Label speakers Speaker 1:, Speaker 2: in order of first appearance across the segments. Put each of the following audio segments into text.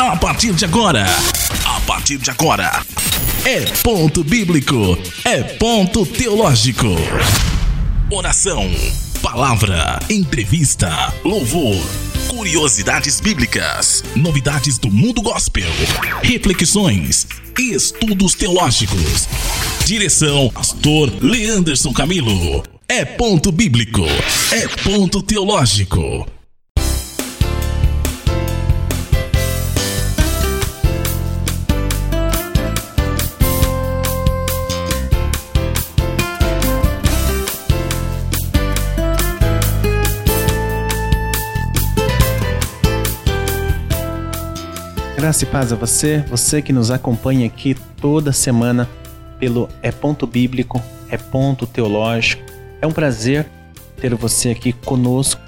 Speaker 1: A partir de agora, a partir de agora, é ponto bíblico, é ponto teológico. Oração, palavra, entrevista, louvor, curiosidades bíblicas, novidades do mundo gospel, reflexões estudos teológicos. Direção, Pastor Leanderson Camilo. É ponto bíblico, é ponto teológico.
Speaker 2: Graça e paz a você, você que nos acompanha aqui toda semana pelo É Ponto Bíblico, É Ponto Teológico. É um prazer ter você aqui conosco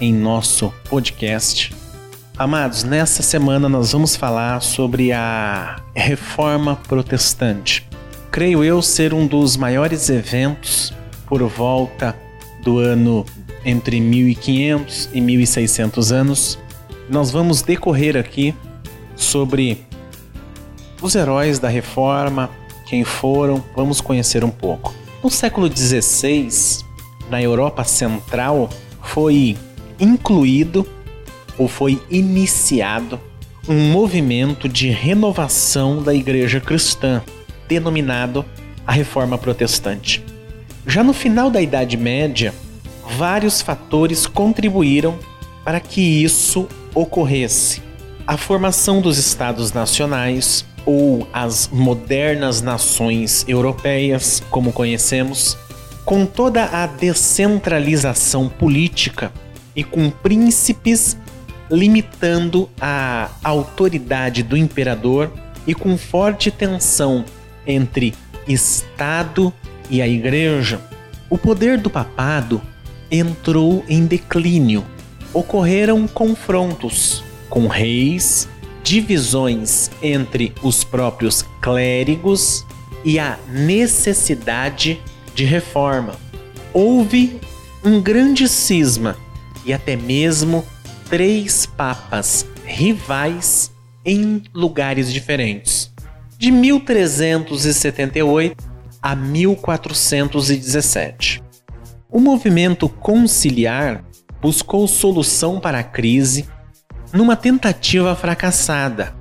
Speaker 2: em nosso podcast. Amados, nessa semana nós vamos falar sobre a Reforma Protestante. Creio eu ser um dos maiores eventos por volta do ano entre 1500 e 1600 anos. Nós vamos decorrer aqui sobre os heróis da reforma, quem foram, vamos conhecer um pouco. No século XVI, na Europa Central, foi incluído ou foi iniciado um movimento de renovação da igreja cristã, denominado a Reforma Protestante. Já no final da Idade Média, vários fatores contribuíram para que isso ocorresse a formação dos Estados Nacionais ou as modernas nações europeias, como conhecemos, com toda a descentralização política e com príncipes limitando a autoridade do imperador e com forte tensão entre Estado e a Igreja, o poder do papado entrou em declínio. Ocorreram confrontos com reis, divisões entre os próprios clérigos e a necessidade de reforma. Houve um grande cisma e até mesmo três papas rivais em lugares diferentes. De 1378 a 1417. O movimento conciliar buscou solução para a crise numa tentativa fracassada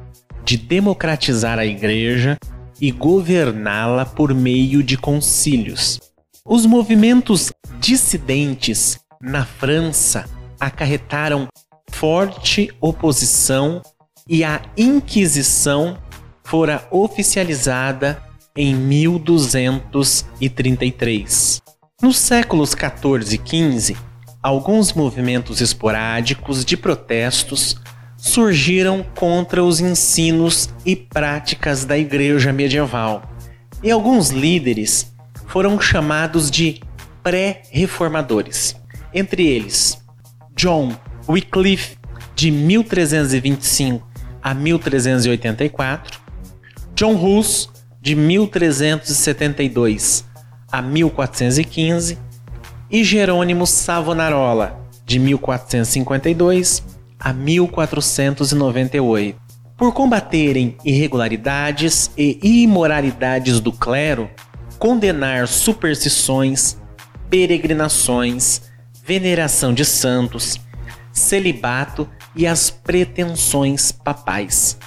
Speaker 2: de democratizar a igreja e governá-la por meio de concílios. Os movimentos dissidentes na França acarretaram forte oposição e a Inquisição fora oficializada em 1233. Nos séculos 14 e 15, alguns movimentos esporádicos de protestos surgiram contra os ensinos e práticas da igreja medieval, e alguns líderes foram chamados de pré-reformadores. Entre eles, John Wycliffe, de 1325 a 1384, John Hus, de 1372 a 1415, e Jerônimo Savonarola, de 1452 a 1498. Por combaterem irregularidades e imoralidades do clero, condenar superstições, peregrinações, veneração de santos, celibato e as pretensões papais.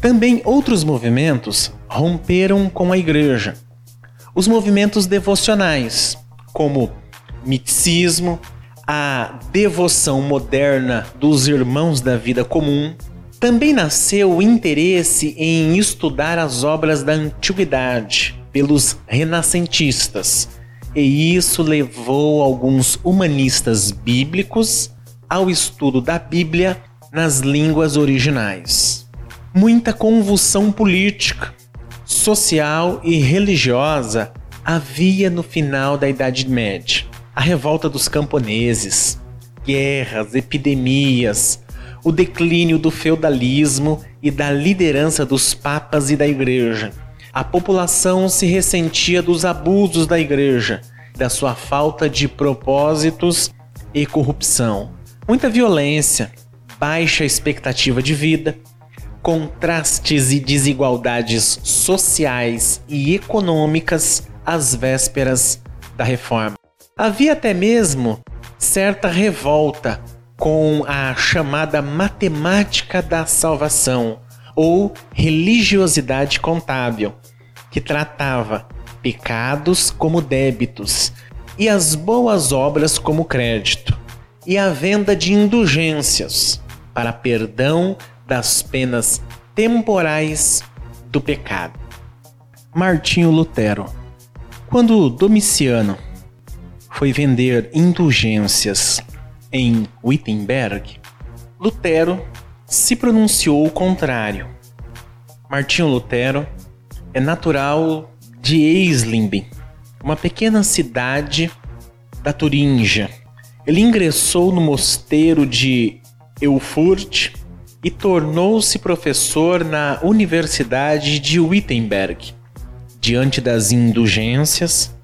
Speaker 2: Também outros movimentos romperam com a igreja. Os movimentos devocionais, como misticismo, a devoção moderna dos irmãos da vida comum, também nasceu o interesse em estudar as obras da antiguidade pelos renascentistas, e isso levou alguns humanistas bíblicos ao estudo da Bíblia nas línguas originais. Muita convulsão política, social e religiosa havia no final da Idade Média a revolta dos camponeses, guerras, epidemias, o declínio do feudalismo e da liderança dos papas e da igreja. A população se ressentia dos abusos da igreja, da sua falta de propósitos e corrupção. Muita violência, baixa expectativa de vida, contrastes e desigualdades sociais e econômicas às vésperas da reforma. Havia até mesmo certa revolta com a chamada matemática da salvação ou religiosidade contábil, que tratava pecados como débitos e as boas obras como crédito, e a venda de indulgências para perdão das penas temporais do pecado. Martinho Lutero. Quando Domiciano foi vender indulgências em Wittenberg, Lutero se pronunciou o contrário. Martinho Lutero é natural de Eisleben, uma pequena cidade da Turíngia. Ele ingressou no mosteiro de Eufurt e tornou-se professor na Universidade de Wittenberg. Diante das indulgências,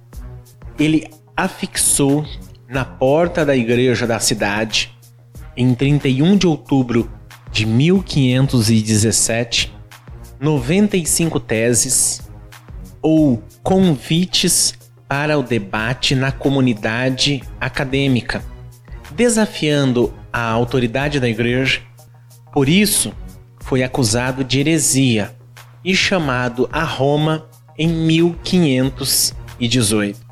Speaker 2: ele afixou na porta da igreja da cidade, em 31 de outubro de 1517, 95 teses ou convites para o debate na comunidade acadêmica, desafiando a autoridade da igreja. Por isso, foi acusado de heresia e chamado a Roma em 1518.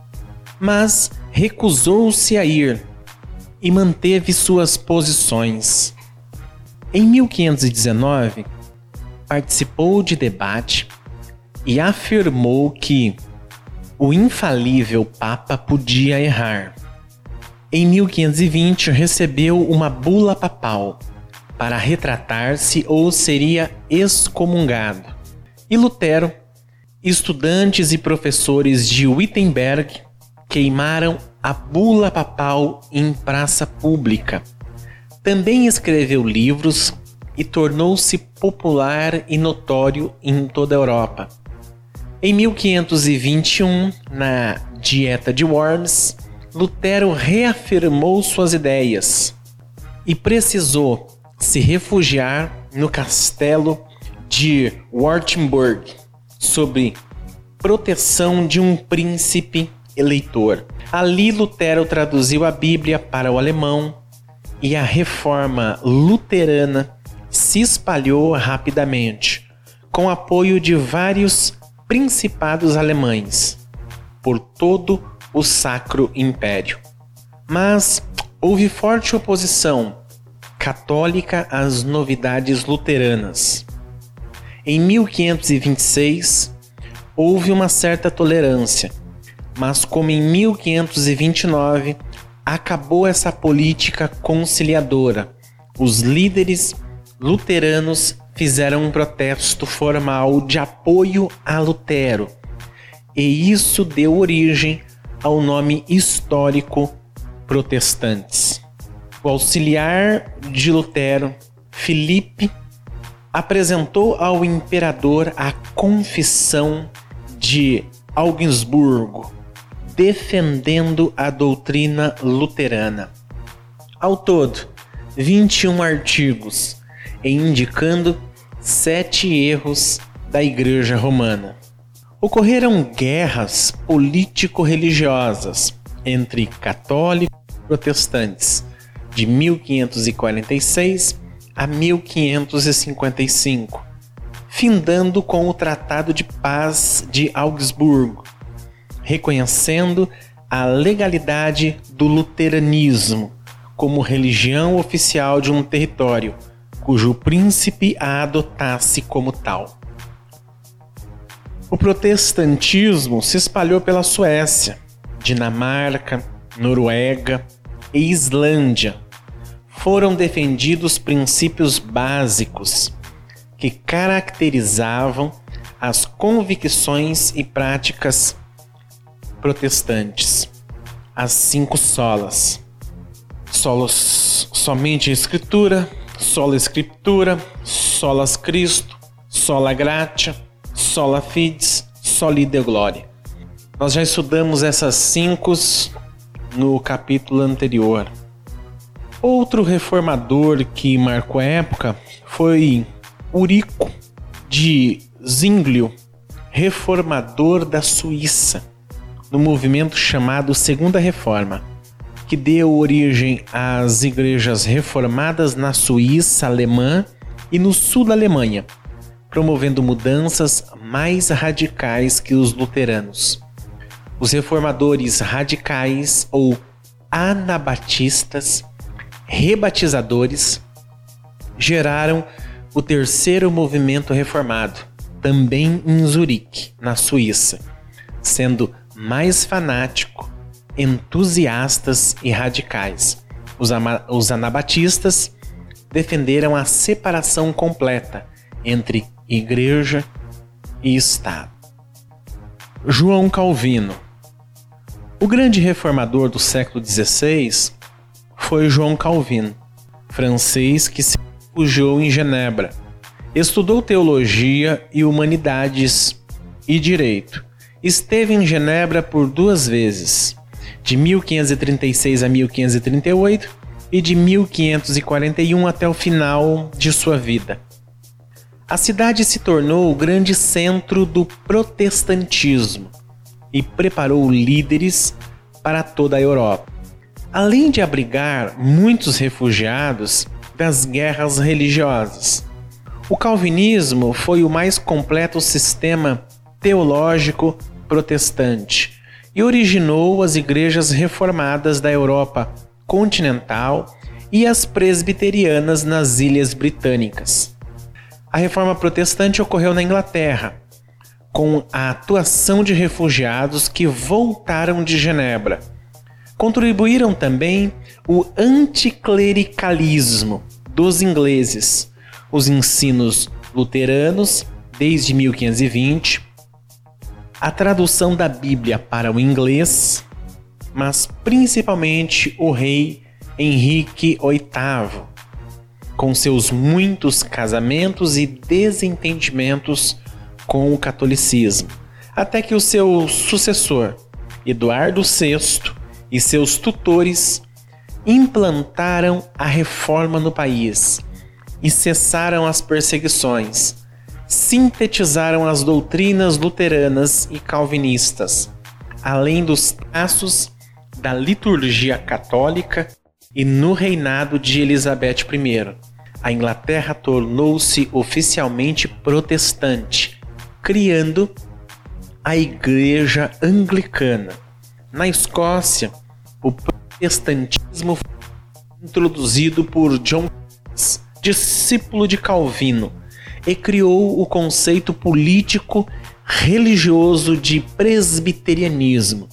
Speaker 2: Mas recusou-se a ir e manteve suas posições. Em 1519, participou de debate e afirmou que o infalível Papa podia errar. Em 1520, recebeu uma bula papal para retratar-se ou seria excomungado. E Lutero, estudantes e professores de Wittenberg queimaram a bula papal em praça pública. Também escreveu livros e tornou-se popular e notório em toda a Europa. Em 1521, na Dieta de Worms, Lutero reafirmou suas ideias e precisou se refugiar no castelo de Wartburg sob proteção de um príncipe eleitor. Ali Lutero traduziu a Bíblia para o alemão e a reforma luterana se espalhou rapidamente, com apoio de vários principados alemães por todo o Sacro Império. Mas houve forte oposição católica às novidades luteranas. Em 1526, houve uma certa tolerância, mas como em 1529 acabou essa política conciliadora, os líderes luteranos fizeram um protesto formal de apoio a Lutero, e isso deu origem ao nome histórico protestantes. O auxiliar de Lutero, Filipe, apresentou ao imperador a Confissão de Augsburgo, defendendo a doutrina luterana. Ao todo, 21 artigos, e indicando sete erros da Igreja Romana. Ocorreram guerras político-religiosas entre católicos e protestantes de 1546 a 1555, findando com o Tratado de Paz de Augsburgo, reconhecendo a legalidade do luteranismo como religião oficial de um território, cujo príncipe a adotasse como tal. O protestantismo se espalhou pela Suécia, Dinamarca, Noruega e Islândia. Foram defendidos princípios básicos que caracterizavam as convicções e práticas protestantes. As cinco solas: solos somente a escritura, sola escritura, solas Cristo, sola gratia, sola fides, soli deo gloria. Nós já estudamos essas cinco no capítulo anterior. Outro reformador que marcou a época foi Urico de Zwinglio, reformador da Suíça, no movimento chamado Segunda Reforma, que deu origem às igrejas reformadas na Suíça alemã e no sul da Alemanha, promovendo mudanças mais radicais que os luteranos. Os reformadores radicais ou anabatistas, rebatizadores, geraram o terceiro movimento reformado, também em Zurique, na Suíça, sendo mais fanático, entusiastas e radicais. Os, os anabatistas defenderam a separação completa entre igreja e Estado. João Calvino O grande reformador do século XVI foi João Calvino, francês que se refugiou em Genebra. Estudou teologia e humanidades e direito. Esteve em Genebra por duas vezes, de 1536 a 1538 e de 1541 até o final de sua vida. A cidade se tornou o grande centro do protestantismo e preparou líderes para toda a Europa. Além de abrigar muitos refugiados das guerras religiosas, o calvinismo foi o mais completo sistema teológico protestante e originou as igrejas reformadas da Europa continental e as presbiterianas nas Ilhas Britânicas. A reforma protestante ocorreu na Inglaterra, com a atuação de refugiados que voltaram de Genebra. Contribuíram também o anticlericalismo dos ingleses, os ensinos luteranos desde 1520, a tradução da Bíblia para o inglês mas principalmente o rei Henrique VIII, com seus muitos casamentos e desentendimentos com o catolicismo, até que o seu sucessor, Eduardo VI, e seus tutores implantaram a reforma no país e cessaram as perseguições, sintetizaram as doutrinas luteranas e calvinistas, além dos traços da liturgia católica e no reinado de Elizabeth I. A Inglaterra tornou-se oficialmente protestante, criando a Igreja Anglicana. Na Escócia, o protestantismo foi introduzido por John discípulo de Calvino, e criou o conceito político religioso de presbiterianismo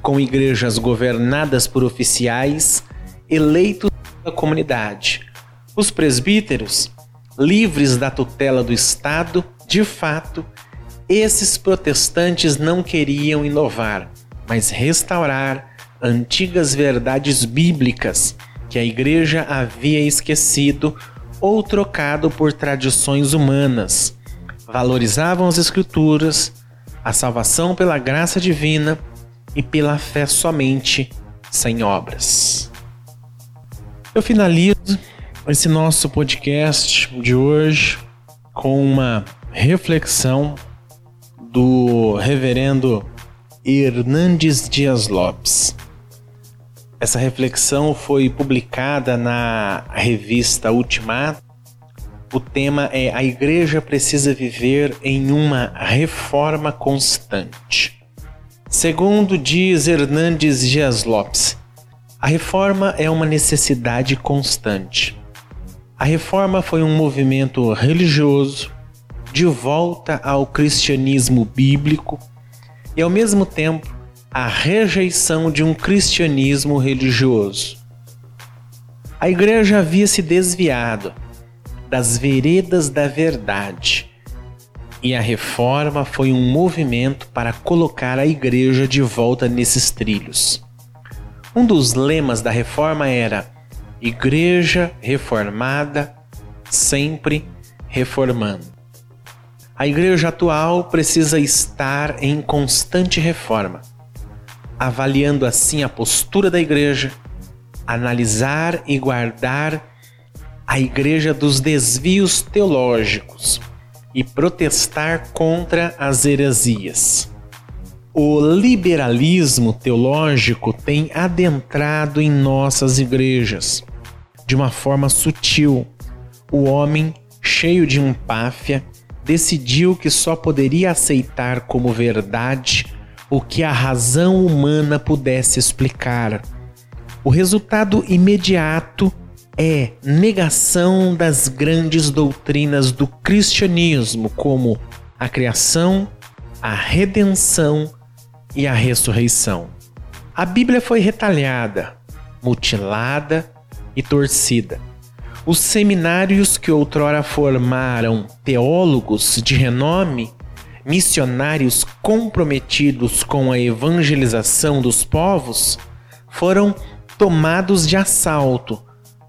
Speaker 2: com igrejas governadas por oficiais eleitos da comunidade. Os presbíteros, livres da tutela do Estado, de fato, esses protestantes não queriam inovar, mas restaurar antigas verdades bíblicas que a igreja havia esquecido ou trocado por tradições humanas. Valorizavam as Escrituras, a salvação pela graça divina e pela fé somente, sem obras. Eu finalizo esse nosso podcast de hoje com uma reflexão do reverendo Hernandes Dias Lopes. Essa reflexão foi publicada na revista Ultimato. O tema é A Igreja precisa viver em uma reforma constante. Segundo diz Hernandes Dias Lopes, a reforma é uma necessidade constante. A reforma foi um movimento religioso de volta ao cristianismo bíblico e, ao mesmo tempo, a rejeição de um cristianismo religioso. A igreja havia se desviado das veredas da verdade e a reforma foi um movimento para colocar a igreja de volta nesses trilhos. Um dos lemas da reforma era Igreja reformada, sempre reformando. A igreja atual precisa estar em constante reforma, avaliando assim a postura da igreja, analisar e guardar a igreja dos desvios teológicos e protestar contra as heresias. O liberalismo teológico tem adentrado em nossas igrejas de uma forma sutil. O homem, cheio de empáfia, decidiu que só poderia aceitar como verdade o que a razão humana pudesse explicar. O resultado imediato é negação das grandes doutrinas do cristianismo, como a criação, a redenção e a ressurreição. A Bíblia foi retalhada, mutilada e torcida. Os seminários que outrora formaram teólogos de renome, missionários comprometidos com a evangelização dos povos, foram tomados de assalto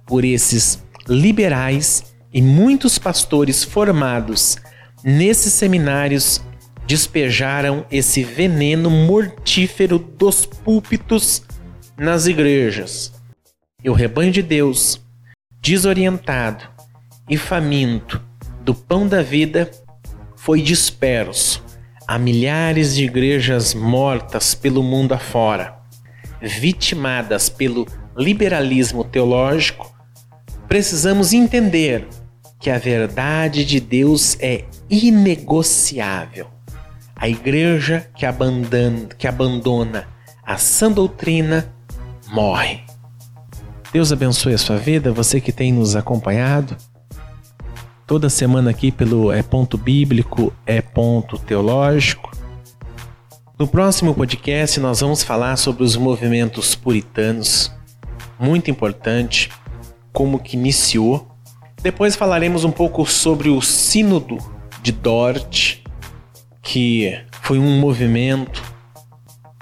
Speaker 2: por esses liberais e muitos pastores formados nesses seminários despejaram esse veneno mortífero dos púlpitos nas igrejas. E o rebanho de Deus, desorientado e faminto do pão da vida, foi disperso a milhares de igrejas mortas pelo mundo afora, vitimadas pelo liberalismo teológico. Precisamos entender que a verdade de Deus é inegociável a igreja que abandona, que abandona a sã doutrina morre. Deus abençoe a sua vida, você que tem nos acompanhado toda semana aqui pelo É Ponto Bíblico, É Ponto Teológico. No próximo podcast nós vamos falar sobre os movimentos puritanos, muito importante, como que iniciou. Depois falaremos um pouco sobre o Sínodo de Dort, que foi um movimento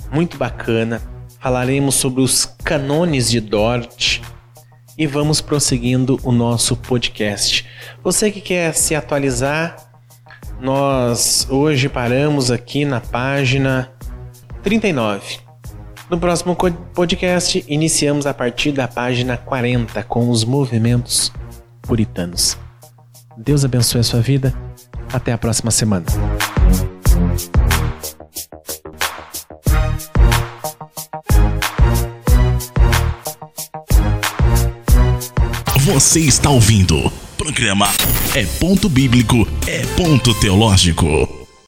Speaker 2: muito bacana. Falaremos sobre os canones de Dort e vamos prosseguindo o nosso podcast. Você que quer se atualizar, nós hoje paramos aqui na página 39. No próximo podcast, iniciamos a partir da página 40 com os movimentos puritanos. Deus abençoe a sua vida. Até a próxima semana.
Speaker 1: Você está ouvindo. Programa É Ponto Bíblico, É Ponto Teológico.